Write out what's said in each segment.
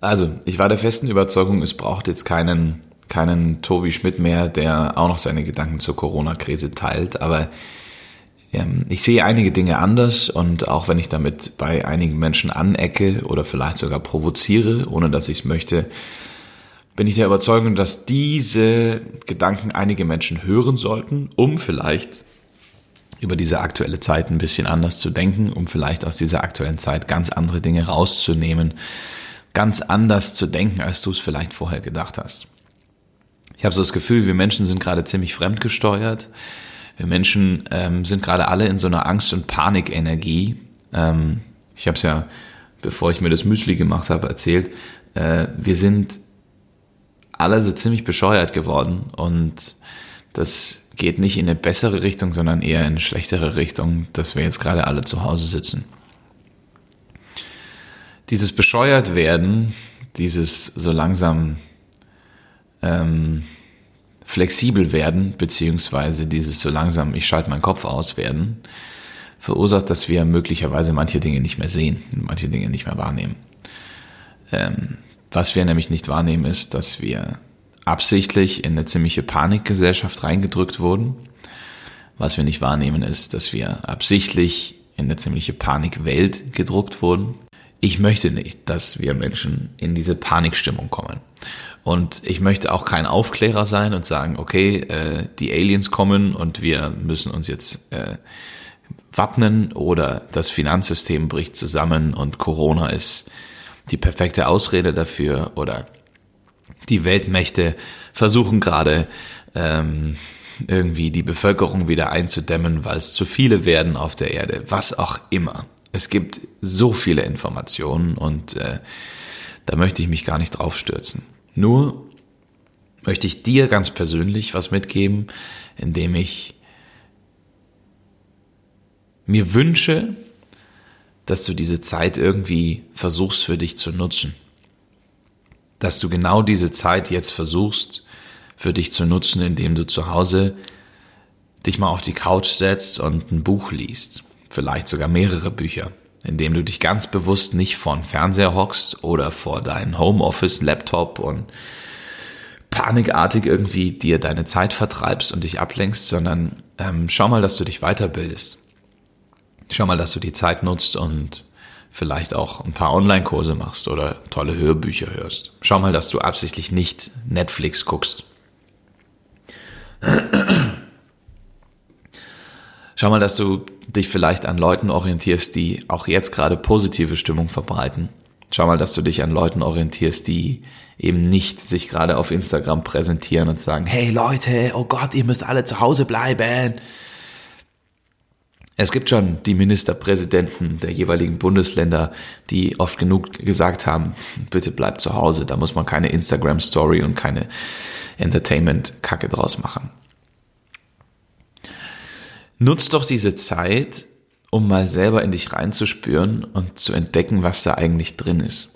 Also, ich war der festen Überzeugung, es braucht jetzt keinen, keinen Tobi Schmidt mehr, der auch noch seine Gedanken zur Corona-Krise teilt. Aber ähm, ich sehe einige Dinge anders und auch wenn ich damit bei einigen Menschen anecke oder vielleicht sogar provoziere, ohne dass ich es möchte, bin ich der Überzeugung, dass diese Gedanken einige Menschen hören sollten, um vielleicht über diese aktuelle Zeit ein bisschen anders zu denken, um vielleicht aus dieser aktuellen Zeit ganz andere Dinge rauszunehmen, ganz anders zu denken, als du es vielleicht vorher gedacht hast. Ich habe so das Gefühl, wir Menschen sind gerade ziemlich fremdgesteuert. Wir Menschen ähm, sind gerade alle in so einer Angst- und Panikenergie. Ähm, ich habe es ja, bevor ich mir das Müsli gemacht habe, erzählt. Äh, wir sind alle so ziemlich bescheuert geworden und das geht nicht in eine bessere Richtung, sondern eher in eine schlechtere Richtung, dass wir jetzt gerade alle zu Hause sitzen. Dieses bescheuert werden, dieses so langsam ähm, flexibel werden, beziehungsweise dieses so langsam, ich schalte meinen Kopf aus werden, verursacht, dass wir möglicherweise manche Dinge nicht mehr sehen, manche Dinge nicht mehr wahrnehmen. Ähm, was wir nämlich nicht wahrnehmen, ist, dass wir absichtlich in eine ziemliche Panikgesellschaft reingedrückt wurden. Was wir nicht wahrnehmen, ist, dass wir absichtlich in eine ziemliche Panikwelt gedruckt wurden. Ich möchte nicht, dass wir Menschen in diese Panikstimmung kommen. Und ich möchte auch kein Aufklärer sein und sagen, okay, äh, die Aliens kommen und wir müssen uns jetzt äh, wappnen oder das Finanzsystem bricht zusammen und Corona ist die perfekte Ausrede dafür oder die Weltmächte versuchen gerade ähm, irgendwie die Bevölkerung wieder einzudämmen, weil es zu viele werden auf der Erde, was auch immer. Es gibt so viele Informationen und äh, da möchte ich mich gar nicht drauf stürzen. Nur möchte ich dir ganz persönlich was mitgeben, indem ich mir wünsche, dass du diese Zeit irgendwie versuchst für dich zu nutzen. Dass du genau diese Zeit jetzt versuchst für dich zu nutzen, indem du zu Hause dich mal auf die Couch setzt und ein Buch liest. Vielleicht sogar mehrere Bücher indem du dich ganz bewusst nicht vor den Fernseher hockst oder vor deinen Homeoffice-Laptop und panikartig irgendwie dir deine Zeit vertreibst und dich ablenkst, sondern ähm, schau mal, dass du dich weiterbildest. Schau mal, dass du die Zeit nutzt und vielleicht auch ein paar Online-Kurse machst oder tolle Hörbücher hörst. Schau mal, dass du absichtlich nicht Netflix guckst. Schau mal, dass du dich vielleicht an Leuten orientierst, die auch jetzt gerade positive Stimmung verbreiten. Schau mal, dass du dich an Leuten orientierst, die eben nicht sich gerade auf Instagram präsentieren und sagen, hey Leute, oh Gott, ihr müsst alle zu Hause bleiben. Es gibt schon die Ministerpräsidenten der jeweiligen Bundesländer, die oft genug gesagt haben, bitte bleibt zu Hause, da muss man keine Instagram-Story und keine Entertainment-Kacke draus machen. Nutz doch diese Zeit, um mal selber in dich reinzuspüren und zu entdecken, was da eigentlich drin ist.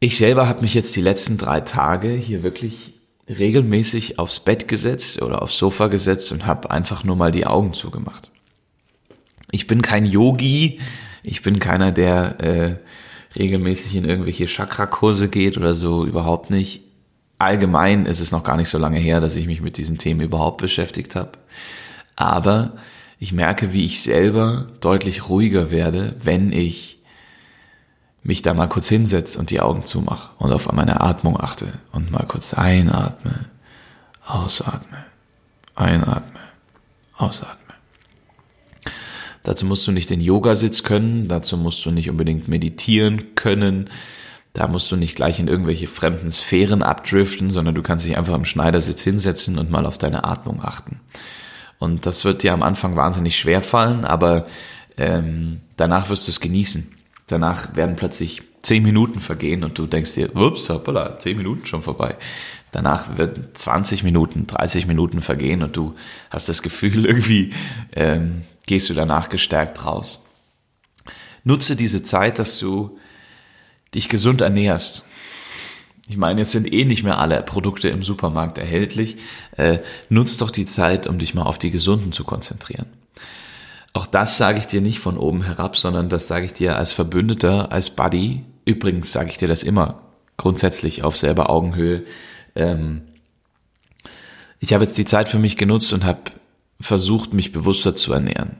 Ich selber habe mich jetzt die letzten drei Tage hier wirklich regelmäßig aufs Bett gesetzt oder aufs Sofa gesetzt und habe einfach nur mal die Augen zugemacht. Ich bin kein Yogi, ich bin keiner, der äh, regelmäßig in irgendwelche Chakra-Kurse geht oder so, überhaupt nicht allgemein ist es noch gar nicht so lange her, dass ich mich mit diesen Themen überhaupt beschäftigt habe. Aber ich merke, wie ich selber deutlich ruhiger werde, wenn ich mich da mal kurz hinsetze und die Augen zumache und auf meine Atmung achte und mal kurz einatme, ausatme, einatme, ausatme. Dazu musst du nicht den Yogasitz können, dazu musst du nicht unbedingt meditieren können, da musst du nicht gleich in irgendwelche fremden Sphären abdriften, sondern du kannst dich einfach im Schneidersitz hinsetzen und mal auf deine Atmung achten. Und das wird dir am Anfang wahnsinnig schwer fallen, aber ähm, danach wirst du es genießen. Danach werden plötzlich zehn Minuten vergehen und du denkst dir, ups, hoppala, zehn Minuten schon vorbei. Danach wird 20 Minuten, 30 Minuten vergehen und du hast das Gefühl, irgendwie ähm, gehst du danach gestärkt raus. Nutze diese Zeit, dass du dich gesund ernährst. Ich meine, jetzt sind eh nicht mehr alle Produkte im Supermarkt erhältlich. Äh, nutz doch die Zeit, um dich mal auf die Gesunden zu konzentrieren. Auch das sage ich dir nicht von oben herab, sondern das sage ich dir als Verbündeter, als Buddy. Übrigens sage ich dir das immer grundsätzlich auf selber Augenhöhe. Ähm, ich habe jetzt die Zeit für mich genutzt und habe versucht, mich bewusster zu ernähren.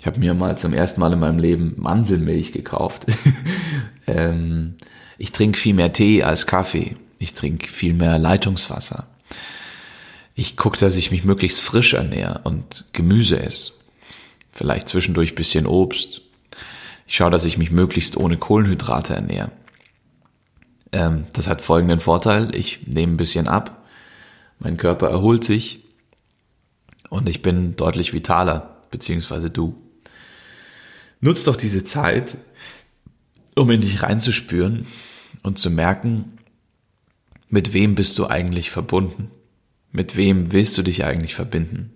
Ich habe mir mal zum ersten Mal in meinem Leben Mandelmilch gekauft. ähm, ich trinke viel mehr Tee als Kaffee. Ich trinke viel mehr Leitungswasser. Ich gucke, dass ich mich möglichst frisch ernähre und Gemüse esse. Vielleicht zwischendurch bisschen Obst. Ich schaue, dass ich mich möglichst ohne Kohlenhydrate ernähre. Ähm, das hat folgenden Vorteil. Ich nehme ein bisschen ab. Mein Körper erholt sich. Und ich bin deutlich vitaler, beziehungsweise du. Nutz doch diese Zeit, um in dich reinzuspüren und zu merken, mit wem bist du eigentlich verbunden? Mit wem willst du dich eigentlich verbinden?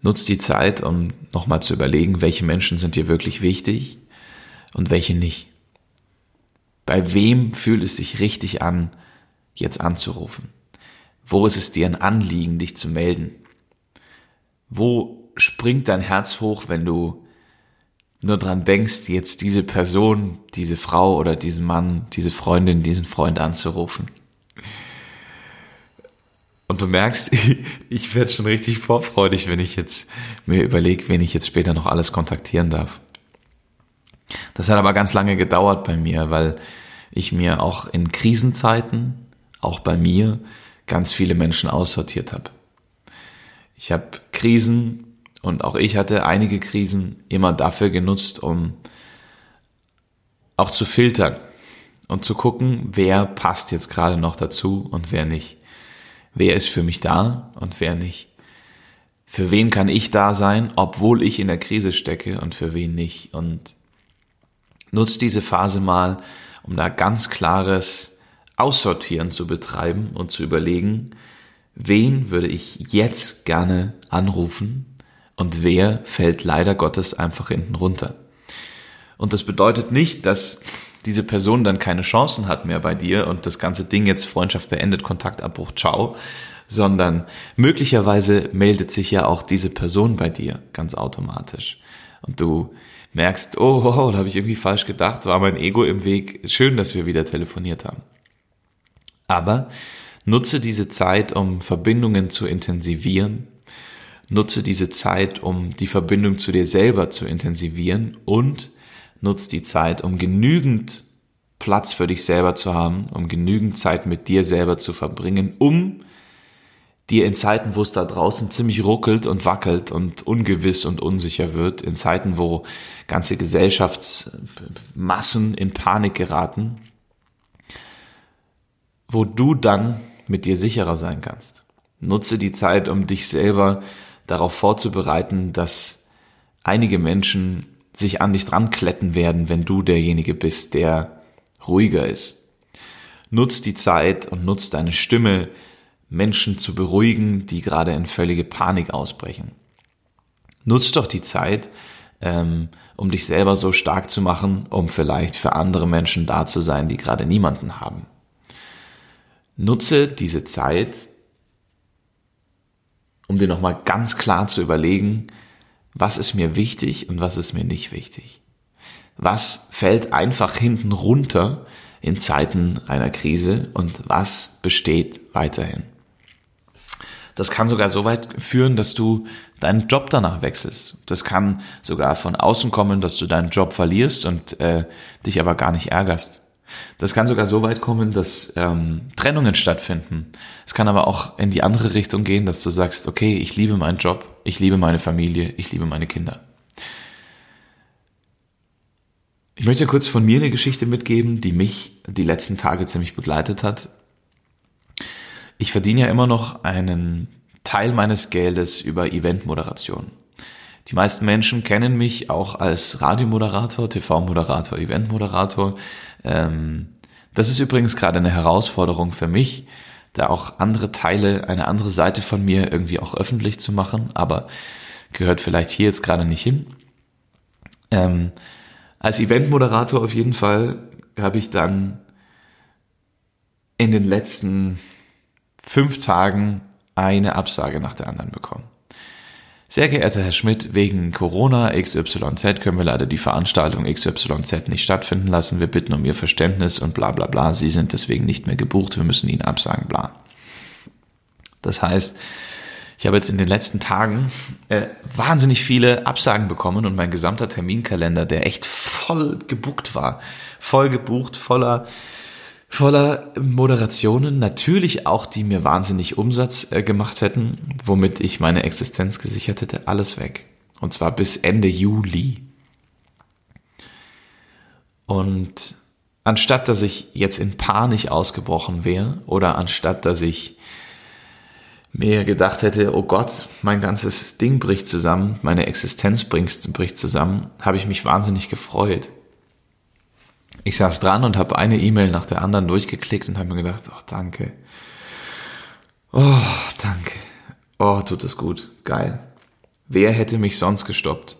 Nutz die Zeit, um nochmal zu überlegen, welche Menschen sind dir wirklich wichtig und welche nicht. Bei wem fühlt es sich richtig an, jetzt anzurufen? Wo ist es dir ein Anliegen, dich zu melden? Wo springt dein Herz hoch, wenn du nur dran denkst, jetzt diese Person, diese Frau oder diesen Mann, diese Freundin, diesen Freund anzurufen? Und du merkst, ich werde schon richtig vorfreudig, wenn ich jetzt mir überlege, wen ich jetzt später noch alles kontaktieren darf. Das hat aber ganz lange gedauert bei mir, weil ich mir auch in Krisenzeiten, auch bei mir, ganz viele Menschen aussortiert habe. Ich habe Krisen und auch ich hatte einige Krisen immer dafür genutzt, um auch zu filtern und zu gucken, wer passt jetzt gerade noch dazu und wer nicht. Wer ist für mich da und wer nicht? Für wen kann ich da sein, obwohl ich in der Krise stecke und für wen nicht? Und nutzt diese Phase mal, um da ganz klares Aussortieren zu betreiben und zu überlegen, wen würde ich jetzt gerne anrufen und wer fällt leider Gottes einfach hinten runter. Und das bedeutet nicht, dass diese Person dann keine Chancen hat mehr bei dir und das ganze Ding jetzt Freundschaft beendet, Kontaktabbruch, ciao, sondern möglicherweise meldet sich ja auch diese Person bei dir ganz automatisch. Und du merkst, oh, wow, da habe ich irgendwie falsch gedacht, war mein Ego im Weg. Schön, dass wir wieder telefoniert haben. Aber nutze diese Zeit, um Verbindungen zu intensivieren. Nutze diese Zeit, um die Verbindung zu dir selber zu intensivieren und nutz die Zeit, um genügend Platz für dich selber zu haben, um genügend Zeit mit dir selber zu verbringen, um dir in Zeiten, wo es da draußen ziemlich ruckelt und wackelt und ungewiss und unsicher wird, in Zeiten, wo ganze Gesellschaftsmassen in Panik geraten, wo du dann mit dir sicherer sein kannst. Nutze die Zeit, um dich selber darauf vorzubereiten, dass einige Menschen sich an dich dran kletten werden, wenn du derjenige bist, der ruhiger ist. Nutz die Zeit und nutz deine Stimme, Menschen zu beruhigen, die gerade in völlige Panik ausbrechen. Nutz doch die Zeit, ähm, um dich selber so stark zu machen, um vielleicht für andere Menschen da zu sein, die gerade niemanden haben. Nutze diese Zeit, um dir nochmal ganz klar zu überlegen, was ist mir wichtig und was ist mir nicht wichtig. Was fällt einfach hinten runter in Zeiten einer Krise und was besteht weiterhin. Das kann sogar so weit führen, dass du deinen Job danach wechselst. Das kann sogar von außen kommen, dass du deinen Job verlierst und äh, dich aber gar nicht ärgerst. Das kann sogar so weit kommen, dass ähm, Trennungen stattfinden. Es kann aber auch in die andere Richtung gehen, dass du sagst, okay, ich liebe meinen Job, ich liebe meine Familie, ich liebe meine Kinder. Ich möchte kurz von mir eine Geschichte mitgeben, die mich die letzten Tage ziemlich begleitet hat. Ich verdiene ja immer noch einen Teil meines Geldes über Eventmoderation. Die meisten Menschen kennen mich auch als Radiomoderator, TV-Moderator, Eventmoderator. Ähm, das ist übrigens gerade eine Herausforderung für mich, da auch andere Teile, eine andere Seite von mir irgendwie auch öffentlich zu machen, aber gehört vielleicht hier jetzt gerade nicht hin. Ähm, als Eventmoderator auf jeden Fall habe ich dann in den letzten fünf Tagen eine Absage nach der anderen bekommen. Sehr geehrter Herr Schmidt, wegen Corona XYZ können wir leider die Veranstaltung XYZ nicht stattfinden lassen. Wir bitten um Ihr Verständnis und bla bla bla. Sie sind deswegen nicht mehr gebucht. Wir müssen Ihnen absagen, bla. Das heißt, ich habe jetzt in den letzten Tagen äh, wahnsinnig viele Absagen bekommen und mein gesamter Terminkalender, der echt voll gebucht war, voll gebucht, voller voller Moderationen, natürlich auch, die mir wahnsinnig Umsatz äh, gemacht hätten, womit ich meine Existenz gesichert hätte, alles weg. Und zwar bis Ende Juli. Und anstatt dass ich jetzt in Panik ausgebrochen wäre oder anstatt dass ich mir gedacht hätte, oh Gott, mein ganzes Ding bricht zusammen, meine Existenz bricht zusammen, habe ich mich wahnsinnig gefreut. Ich saß dran und habe eine E-Mail nach der anderen durchgeklickt und habe mir gedacht, oh danke. Oh, danke. Oh, tut es gut. Geil. Wer hätte mich sonst gestoppt?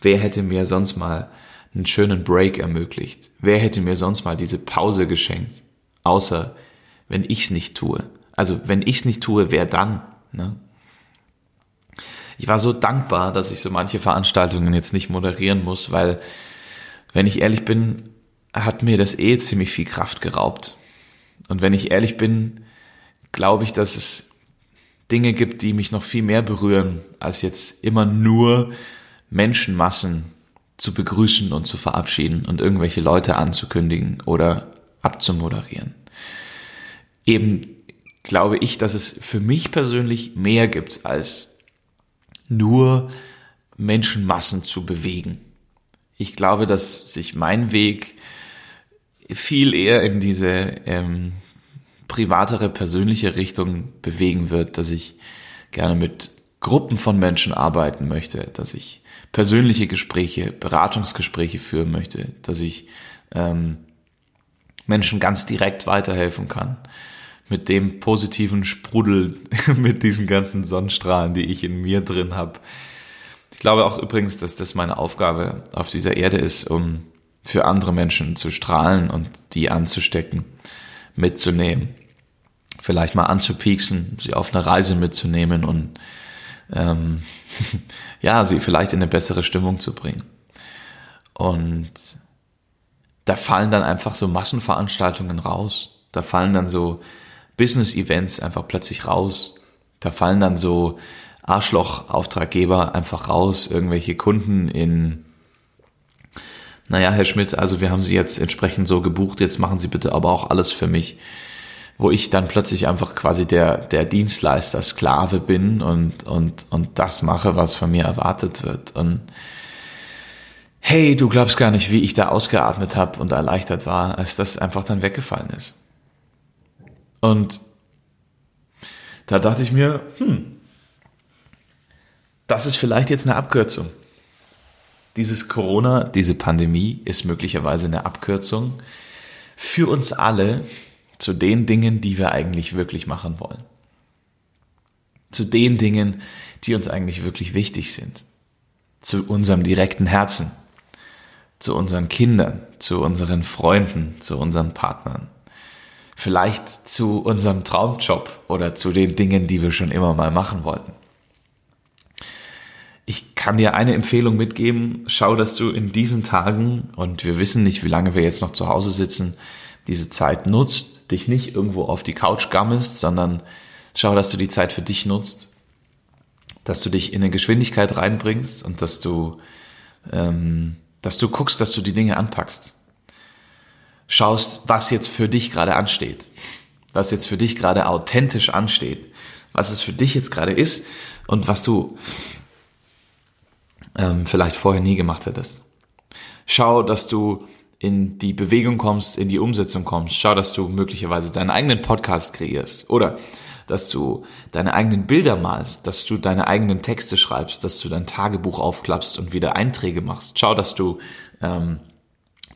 Wer hätte mir sonst mal einen schönen Break ermöglicht? Wer hätte mir sonst mal diese Pause geschenkt? Außer wenn ich's nicht tue. Also wenn ich's nicht tue, wer dann? Ne? Ich war so dankbar, dass ich so manche Veranstaltungen jetzt nicht moderieren muss, weil, wenn ich ehrlich bin, hat mir das eh ziemlich viel Kraft geraubt. Und wenn ich ehrlich bin, glaube ich, dass es Dinge gibt, die mich noch viel mehr berühren, als jetzt immer nur Menschenmassen zu begrüßen und zu verabschieden und irgendwelche Leute anzukündigen oder abzumoderieren. Eben glaube ich, dass es für mich persönlich mehr gibt als nur Menschenmassen zu bewegen. Ich glaube, dass sich mein Weg viel eher in diese ähm, privatere, persönliche Richtung bewegen wird, dass ich gerne mit Gruppen von Menschen arbeiten möchte, dass ich persönliche Gespräche, Beratungsgespräche führen möchte, dass ich ähm, Menschen ganz direkt weiterhelfen kann mit dem positiven Sprudel, mit diesen ganzen Sonnenstrahlen, die ich in mir drin habe. Ich glaube auch übrigens, dass das meine Aufgabe auf dieser Erde ist, um für andere Menschen zu strahlen und die anzustecken, mitzunehmen. Vielleicht mal anzupieksen, sie auf eine Reise mitzunehmen und ähm, ja, sie vielleicht in eine bessere Stimmung zu bringen. Und da fallen dann einfach so Massenveranstaltungen raus. Da fallen dann so Business-Events einfach plötzlich raus. Da fallen dann so Arschloch-Auftraggeber einfach raus, irgendwelche Kunden in naja, Herr Schmidt, also wir haben Sie jetzt entsprechend so gebucht, jetzt machen Sie bitte aber auch alles für mich. Wo ich dann plötzlich einfach quasi der, der Dienstleister, Sklave bin und, und, und das mache, was von mir erwartet wird. Und hey, du glaubst gar nicht, wie ich da ausgeatmet habe und erleichtert war, als das einfach dann weggefallen ist. Und da dachte ich mir, hm, das ist vielleicht jetzt eine Abkürzung dieses Corona, diese Pandemie ist möglicherweise eine Abkürzung für uns alle zu den Dingen, die wir eigentlich wirklich machen wollen. Zu den Dingen, die uns eigentlich wirklich wichtig sind. Zu unserem direkten Herzen. Zu unseren Kindern, zu unseren Freunden, zu unseren Partnern. Vielleicht zu unserem Traumjob oder zu den Dingen, die wir schon immer mal machen wollten kann dir eine Empfehlung mitgeben. Schau, dass du in diesen Tagen, und wir wissen nicht, wie lange wir jetzt noch zu Hause sitzen, diese Zeit nutzt, dich nicht irgendwo auf die Couch gammelst, sondern schau, dass du die Zeit für dich nutzt, dass du dich in eine Geschwindigkeit reinbringst und dass du, ähm, dass du guckst, dass du die Dinge anpackst. Schaust, was jetzt für dich gerade ansteht, was jetzt für dich gerade authentisch ansteht, was es für dich jetzt gerade ist und was du ähm, vielleicht vorher nie gemacht hättest. Schau, dass du in die Bewegung kommst, in die Umsetzung kommst. Schau, dass du möglicherweise deinen eigenen Podcast kreierst oder dass du deine eigenen Bilder malst, dass du deine eigenen Texte schreibst, dass du dein Tagebuch aufklappst und wieder Einträge machst. Schau, dass du ähm,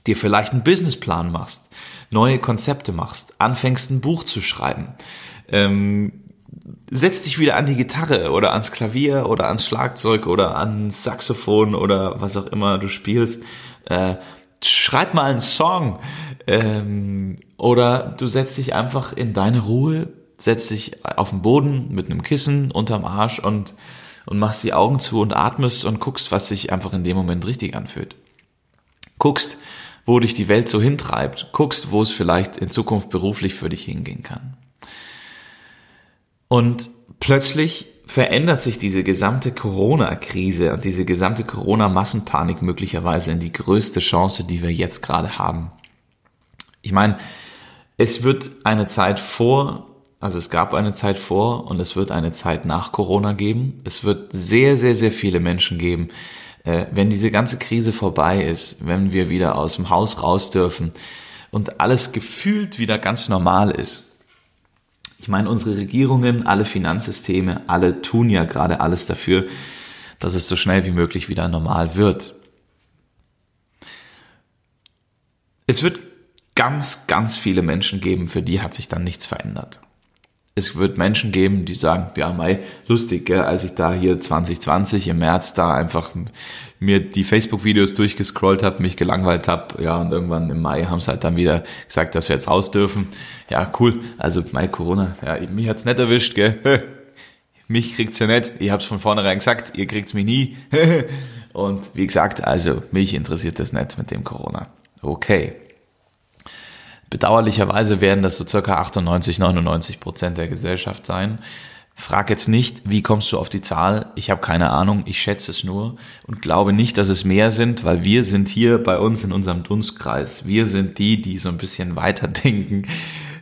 dir vielleicht einen Businessplan machst, neue Konzepte machst, anfängst ein Buch zu schreiben, ähm, setz dich wieder an die Gitarre oder ans Klavier oder ans Schlagzeug oder ans Saxophon oder was auch immer du spielst. Äh, schreib mal einen Song. Ähm, oder du setzt dich einfach in deine Ruhe, setzt dich auf den Boden mit einem Kissen unterm Arsch und, und machst die Augen zu und atmest und guckst, was sich einfach in dem Moment richtig anfühlt. Guckst, wo dich die Welt so hintreibt. Guckst, wo es vielleicht in Zukunft beruflich für dich hingehen kann. Und plötzlich verändert sich diese gesamte Corona-Krise und diese gesamte Corona-Massenpanik möglicherweise in die größte Chance, die wir jetzt gerade haben. Ich meine, es wird eine Zeit vor, also es gab eine Zeit vor und es wird eine Zeit nach Corona geben. Es wird sehr, sehr, sehr viele Menschen geben, äh, wenn diese ganze Krise vorbei ist, wenn wir wieder aus dem Haus raus dürfen und alles gefühlt wieder ganz normal ist ich meine, unsere Regierungen, alle Finanzsysteme, alle tun ja gerade alles dafür, dass es so schnell wie möglich wieder normal wird. Es wird ganz, ganz viele Menschen geben, für die hat sich dann nichts verändert es wird Menschen geben, die sagen, ja, Mai, lustig, gell, als ich da hier 2020 im März da einfach mir die Facebook-Videos durchgescrollt habe, mich gelangweilt habe, ja, und irgendwann im Mai haben sie halt dann wieder gesagt, dass wir jetzt raus dürfen. Ja, cool, also Mai Corona, ja, mich hat's nicht erwischt, gell. mich kriegt's ja nicht, ich hab's von vornherein gesagt, ihr kriegt's mich nie. und wie gesagt, also mich interessiert das nicht mit dem Corona. Okay. Bedauerlicherweise werden das so circa 98, 99 Prozent der Gesellschaft sein. Frag jetzt nicht, wie kommst du auf die Zahl? Ich habe keine Ahnung, ich schätze es nur und glaube nicht, dass es mehr sind, weil wir sind hier bei uns in unserem Dunstkreis. Wir sind die, die so ein bisschen weiterdenken.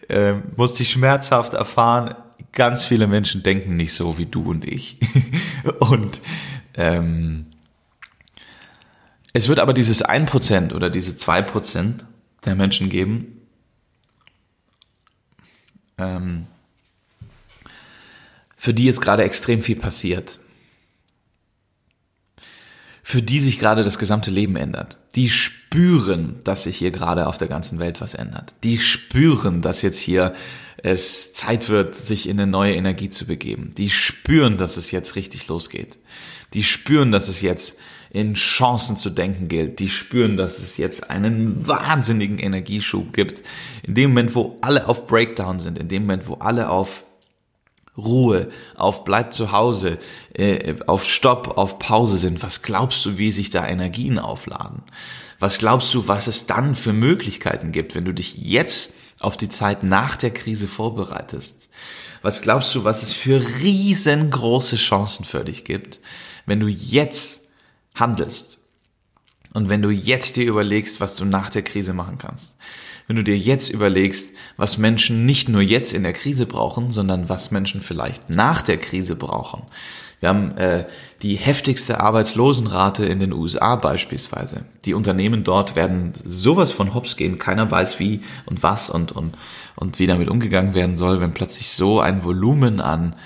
Ähm, musste ich schmerzhaft erfahren, ganz viele Menschen denken nicht so wie du und ich. und ähm, es wird aber dieses 1% oder diese 2% der Menschen geben, ähm, für die jetzt gerade extrem viel passiert. Für die sich gerade das gesamte Leben ändert. Die spüren, dass sich hier gerade auf der ganzen Welt was ändert. Die spüren, dass jetzt hier es Zeit wird, sich in eine neue Energie zu begeben. Die spüren, dass es jetzt richtig losgeht. Die spüren, dass es jetzt in Chancen zu denken gilt. Die spüren, dass es jetzt einen wahnsinnigen Energieschub gibt. In dem Moment, wo alle auf Breakdown sind, in dem Moment, wo alle auf Ruhe, auf bleib zu Hause, äh, auf Stopp, auf Pause sind, was glaubst du, wie sich da Energien aufladen? Was glaubst du, was es dann für Möglichkeiten gibt, wenn du dich jetzt auf die Zeit nach der Krise vorbereitest? Was glaubst du, was es für riesengroße Chancen für dich gibt, wenn du jetzt handelst. Und wenn du jetzt dir überlegst, was du nach der Krise machen kannst, wenn du dir jetzt überlegst, was Menschen nicht nur jetzt in der Krise brauchen, sondern was Menschen vielleicht nach der Krise brauchen. Wir haben äh, die heftigste Arbeitslosenrate in den USA beispielsweise. Die Unternehmen dort werden sowas von hops gehen. Keiner weiß wie und was und, und, und wie damit umgegangen werden soll, wenn plötzlich so ein Volumen an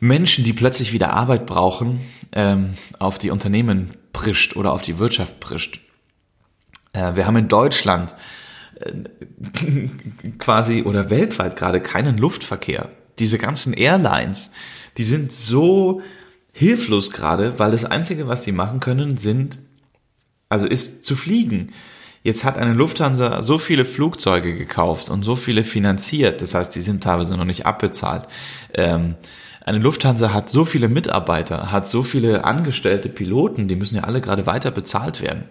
Menschen, die plötzlich wieder Arbeit brauchen, ähm, auf die Unternehmen prischt oder auf die Wirtschaft prischt. Äh, wir haben in Deutschland äh, quasi oder weltweit gerade keinen Luftverkehr. Diese ganzen Airlines, die sind so hilflos gerade, weil das Einzige, was sie machen können, sind, also ist zu fliegen. Jetzt hat eine Lufthansa so viele Flugzeuge gekauft und so viele finanziert, das heißt, die sind teilweise noch nicht abbezahlt. Ähm, eine Lufthansa hat so viele Mitarbeiter, hat so viele angestellte Piloten, die müssen ja alle gerade weiter bezahlt werden.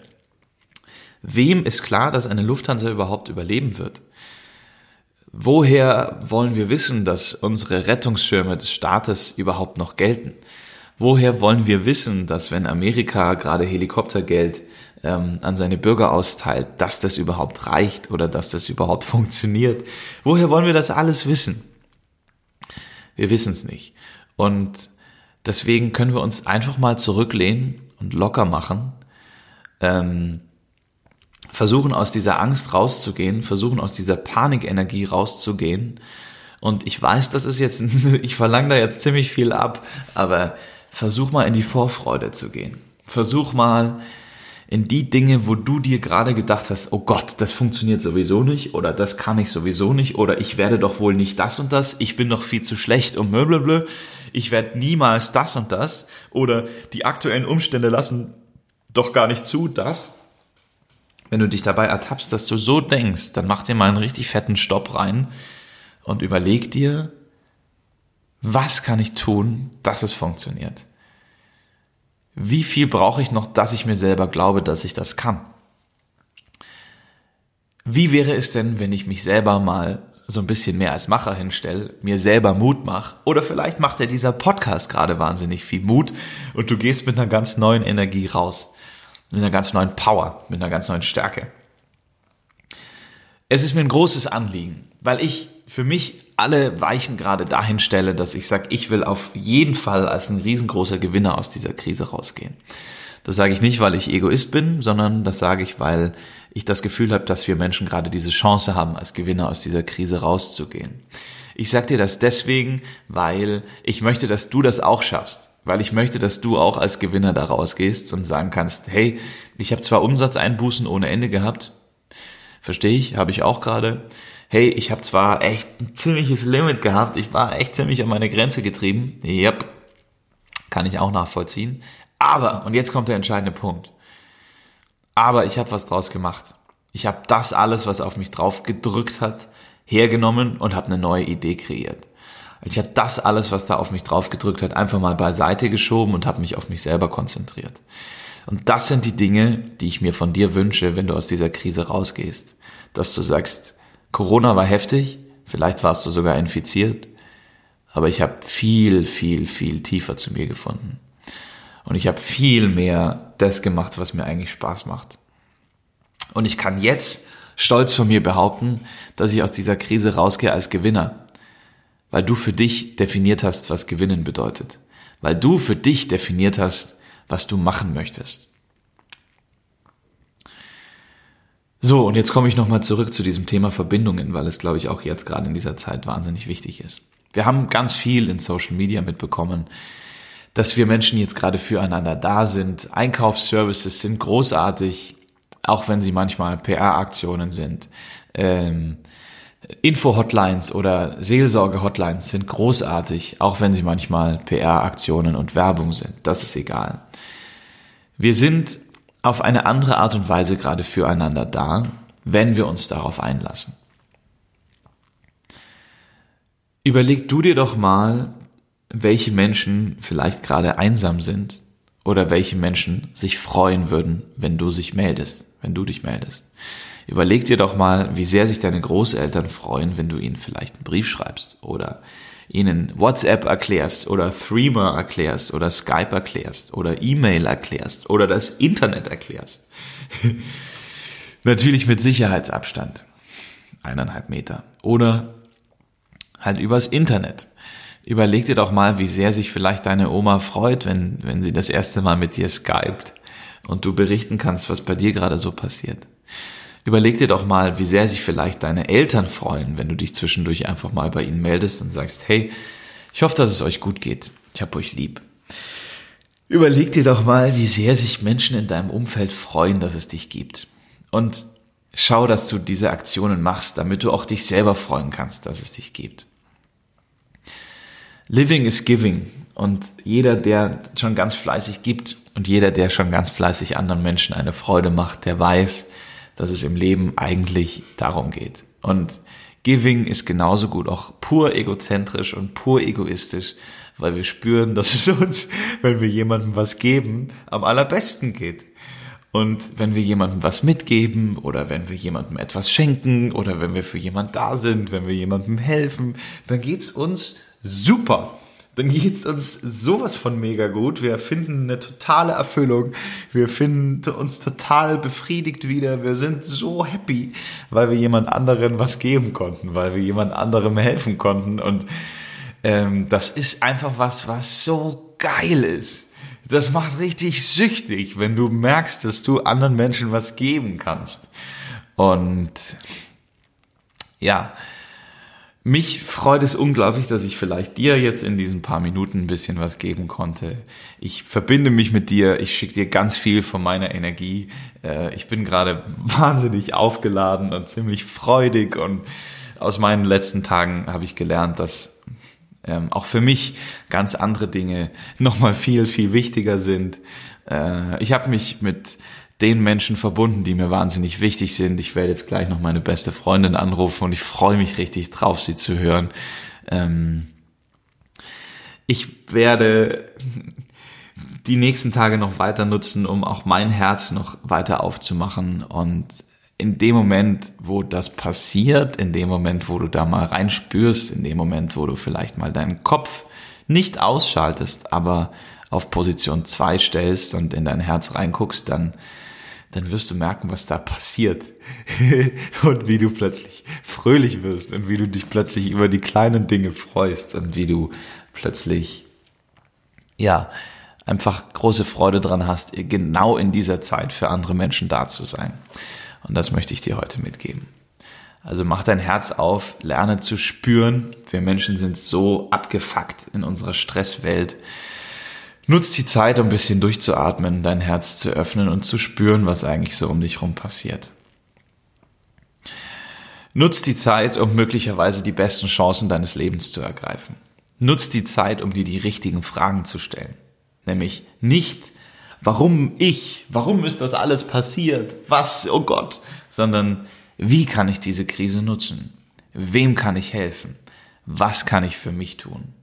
Wem ist klar, dass eine Lufthansa überhaupt überleben wird? Woher wollen wir wissen, dass unsere Rettungsschirme des Staates überhaupt noch gelten? Woher wollen wir wissen, dass wenn Amerika gerade Helikoptergeld ähm, an seine Bürger austeilt, dass das überhaupt reicht oder dass das überhaupt funktioniert? Woher wollen wir das alles wissen? Wir wissen es nicht. Und deswegen können wir uns einfach mal zurücklehnen und locker machen, ähm, versuchen aus dieser Angst rauszugehen, versuchen aus dieser Panikenergie rauszugehen. Und ich weiß, das ist jetzt, ich verlange da jetzt ziemlich viel ab, aber versuch mal in die Vorfreude zu gehen. Versuch mal in die Dinge, wo du dir gerade gedacht hast, oh Gott, das funktioniert sowieso nicht oder das kann ich sowieso nicht oder ich werde doch wohl nicht das und das, ich bin doch viel zu schlecht und blablabla, ich werde niemals das und das oder die aktuellen Umstände lassen doch gar nicht zu, das. Wenn du dich dabei ertappst, dass du so denkst, dann mach dir mal einen richtig fetten Stopp rein und überleg dir, was kann ich tun, dass es funktioniert? Wie viel brauche ich noch, dass ich mir selber glaube, dass ich das kann? Wie wäre es denn, wenn ich mich selber mal so ein bisschen mehr als Macher hinstelle, mir selber Mut mache? Oder vielleicht macht ja dieser Podcast gerade wahnsinnig viel Mut und du gehst mit einer ganz neuen Energie raus, mit einer ganz neuen Power, mit einer ganz neuen Stärke. Es ist mir ein großes Anliegen, weil ich für mich alle Weichen gerade dahin stelle, dass ich sage, ich will auf jeden Fall als ein riesengroßer Gewinner aus dieser Krise rausgehen. Das sage ich nicht, weil ich Egoist bin, sondern das sage ich, weil ich das Gefühl habe, dass wir Menschen gerade diese Chance haben, als Gewinner aus dieser Krise rauszugehen. Ich sage dir das deswegen, weil ich möchte, dass du das auch schaffst. Weil ich möchte, dass du auch als Gewinner da rausgehst und sagen kannst, hey, ich habe zwar Umsatzeinbußen ohne Ende gehabt, verstehe ich, habe ich auch gerade. Hey, ich habe zwar echt ein ziemliches Limit gehabt, ich war echt ziemlich an meine Grenze getrieben. Yep, kann ich auch nachvollziehen. Aber, und jetzt kommt der entscheidende Punkt, aber ich habe was draus gemacht. Ich habe das alles, was auf mich drauf gedrückt hat, hergenommen und habe eine neue Idee kreiert. Ich habe das alles, was da auf mich drauf gedrückt hat, einfach mal beiseite geschoben und habe mich auf mich selber konzentriert. Und das sind die Dinge, die ich mir von dir wünsche, wenn du aus dieser Krise rausgehst. Dass du sagst, Corona war heftig, vielleicht warst du sogar infiziert, aber ich habe viel, viel, viel tiefer zu mir gefunden. Und ich habe viel mehr das gemacht, was mir eigentlich Spaß macht. Und ich kann jetzt stolz von mir behaupten, dass ich aus dieser Krise rausgehe als Gewinner. Weil du für dich definiert hast, was Gewinnen bedeutet. Weil du für dich definiert hast, was du machen möchtest. So, und jetzt komme ich nochmal zurück zu diesem Thema Verbindungen, weil es, glaube ich, auch jetzt gerade in dieser Zeit wahnsinnig wichtig ist. Wir haben ganz viel in Social Media mitbekommen, dass wir Menschen jetzt gerade füreinander da sind. Einkaufsservices sind großartig, auch wenn sie manchmal PR-Aktionen sind. Ähm, Info-Hotlines oder Seelsorge-Hotlines sind großartig, auch wenn sie manchmal PR-Aktionen und Werbung sind. Das ist egal. Wir sind auf eine andere Art und Weise gerade füreinander da, wenn wir uns darauf einlassen. Überleg du dir doch mal, welche Menschen vielleicht gerade einsam sind oder welche Menschen sich freuen würden, wenn du sich meldest, wenn du dich meldest. Überleg dir doch mal, wie sehr sich deine Großeltern freuen, wenn du ihnen vielleicht einen Brief schreibst oder ihnen WhatsApp erklärst oder Threema erklärst oder Skype erklärst oder E-Mail erklärst oder das Internet erklärst. Natürlich mit Sicherheitsabstand. Eineinhalb Meter. Oder halt übers Internet. Überleg dir doch mal, wie sehr sich vielleicht deine Oma freut, wenn, wenn sie das erste Mal mit dir skypt und du berichten kannst, was bei dir gerade so passiert. Überleg dir doch mal, wie sehr sich vielleicht deine Eltern freuen, wenn du dich zwischendurch einfach mal bei ihnen meldest und sagst, hey, ich hoffe, dass es euch gut geht. Ich hab euch lieb. Überleg dir doch mal, wie sehr sich Menschen in deinem Umfeld freuen, dass es dich gibt. Und schau, dass du diese Aktionen machst, damit du auch dich selber freuen kannst, dass es dich gibt. Living is giving. Und jeder, der schon ganz fleißig gibt und jeder, der schon ganz fleißig anderen Menschen eine Freude macht, der weiß, dass es im Leben eigentlich darum geht. Und Giving ist genauso gut auch pur egozentrisch und pur egoistisch, weil wir spüren, dass es uns, wenn wir jemandem was geben, am allerbesten geht. Und wenn wir jemandem was mitgeben oder wenn wir jemandem etwas schenken oder wenn wir für jemand da sind, wenn wir jemandem helfen, dann geht's uns super. Dann geht's uns sowas von mega gut. Wir finden eine totale Erfüllung. Wir finden uns total befriedigt wieder. Wir sind so happy, weil wir jemand anderen was geben konnten, weil wir jemand anderem helfen konnten. Und ähm, das ist einfach was, was so geil ist. Das macht richtig süchtig, wenn du merkst, dass du anderen Menschen was geben kannst. Und ja, mich freut es unglaublich, dass ich vielleicht dir jetzt in diesen paar Minuten ein bisschen was geben konnte. Ich verbinde mich mit dir, ich schicke dir ganz viel von meiner Energie. Äh, ich bin gerade wahnsinnig aufgeladen und ziemlich freudig und aus meinen letzten Tagen habe ich gelernt, dass ähm, auch für mich ganz andere Dinge nochmal viel, viel wichtiger sind. Äh, ich habe mich mit den Menschen verbunden, die mir wahnsinnig wichtig sind. Ich werde jetzt gleich noch meine beste Freundin anrufen und ich freue mich richtig drauf, sie zu hören. Ähm ich werde die nächsten Tage noch weiter nutzen, um auch mein Herz noch weiter aufzumachen und in dem Moment, wo das passiert, in dem Moment, wo du da mal reinspürst, in dem Moment, wo du vielleicht mal deinen Kopf nicht ausschaltest, aber auf Position 2 stellst und in dein Herz reinguckst, dann, dann wirst du merken, was da passiert. und wie du plötzlich fröhlich wirst und wie du dich plötzlich über die kleinen Dinge freust und wie du plötzlich, ja, einfach große Freude dran hast, genau in dieser Zeit für andere Menschen da zu sein. Und das möchte ich dir heute mitgeben. Also mach dein Herz auf, lerne zu spüren. Wir Menschen sind so abgefuckt in unserer Stresswelt. Nutz die Zeit, um ein bisschen durchzuatmen, dein Herz zu öffnen und zu spüren, was eigentlich so um dich rum passiert. Nutz die Zeit, um möglicherweise die besten Chancen deines Lebens zu ergreifen. Nutz die Zeit, um dir die richtigen Fragen zu stellen. Nämlich nicht, warum ich, warum ist das alles passiert, was, oh Gott, sondern wie kann ich diese Krise nutzen? Wem kann ich helfen? Was kann ich für mich tun?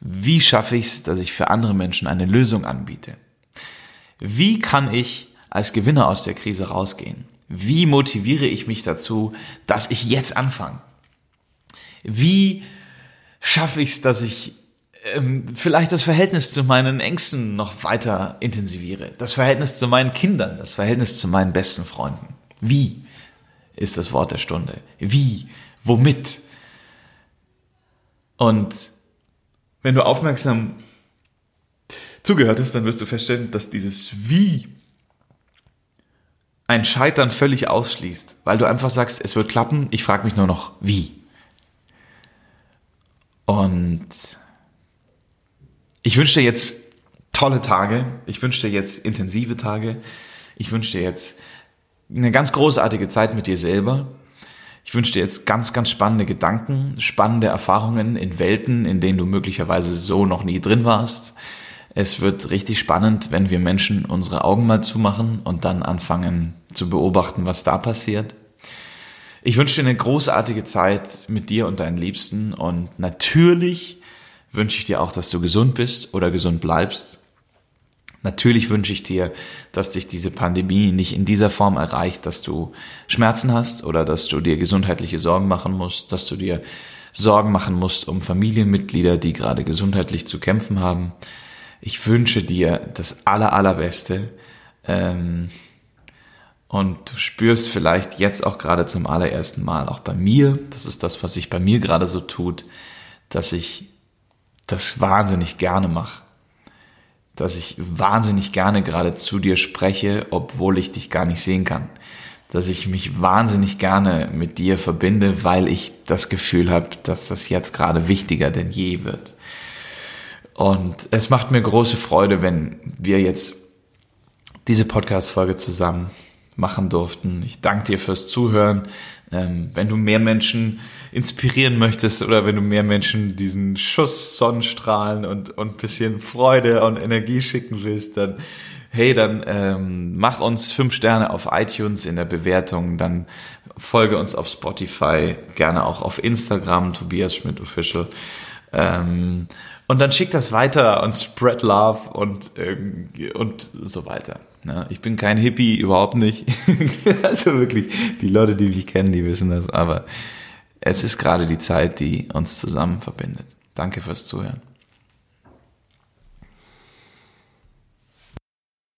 Wie schaffe ich es, dass ich für andere Menschen eine Lösung anbiete? Wie kann ich als Gewinner aus der Krise rausgehen? Wie motiviere ich mich dazu, dass ich jetzt anfange? Wie schaffe ich es, dass ich ähm, vielleicht das Verhältnis zu meinen Ängsten noch weiter intensiviere? Das Verhältnis zu meinen Kindern, das Verhältnis zu meinen besten Freunden? Wie ist das Wort der Stunde? Wie? Womit? Und wenn du aufmerksam zugehört hast, dann wirst du feststellen, dass dieses Wie ein Scheitern völlig ausschließt, weil du einfach sagst, es wird klappen, ich frage mich nur noch, wie. Und ich wünsche dir jetzt tolle Tage, ich wünsche dir jetzt intensive Tage, ich wünsche dir jetzt eine ganz großartige Zeit mit dir selber. Ich wünsche dir jetzt ganz, ganz spannende Gedanken, spannende Erfahrungen in Welten, in denen du möglicherweise so noch nie drin warst. Es wird richtig spannend, wenn wir Menschen unsere Augen mal zumachen und dann anfangen zu beobachten, was da passiert. Ich wünsche dir eine großartige Zeit mit dir und deinen Liebsten und natürlich wünsche ich dir auch, dass du gesund bist oder gesund bleibst Natürlich wünsche ich dir, dass dich diese Pandemie nicht in dieser Form erreicht, dass du Schmerzen hast oder dass du dir gesundheitliche Sorgen machen musst, dass du dir Sorgen machen musst um Familienmitglieder, die gerade gesundheitlich zu kämpfen haben. Ich wünsche dir das aller, allerbeste. Ähm, und du spürst vielleicht jetzt auch gerade zum allerersten Mal, auch bei mir, das ist das, was sich bei mir gerade so tut, dass ich das wahnsinnig gerne mache dass ich wahnsinnig gerne gerade zu dir spreche, obwohl ich dich gar nicht sehen kann. Dass ich mich wahnsinnig gerne mit dir verbinde, weil ich das Gefühl habe, dass das jetzt gerade wichtiger denn je wird. Und es macht mir große Freude, wenn wir jetzt diese Podcast-Folge zusammen machen durften. Ich danke dir fürs Zuhören. Ähm, wenn du mehr Menschen inspirieren möchtest oder wenn du mehr Menschen diesen Schuss Sonnenstrahlen und, und bisschen Freude und Energie schicken willst, dann hey, dann ähm, mach uns fünf Sterne auf iTunes in der Bewertung, dann folge uns auf Spotify, gerne auch auf Instagram, Tobias Schmidt Official. Ähm, und dann schick das weiter und spread love und, äh, und so weiter. Ja, ich bin kein Hippie, überhaupt nicht. also wirklich, die Leute, die mich kennen, die wissen das. Aber es ist gerade die Zeit, die uns zusammen verbindet. Danke fürs Zuhören.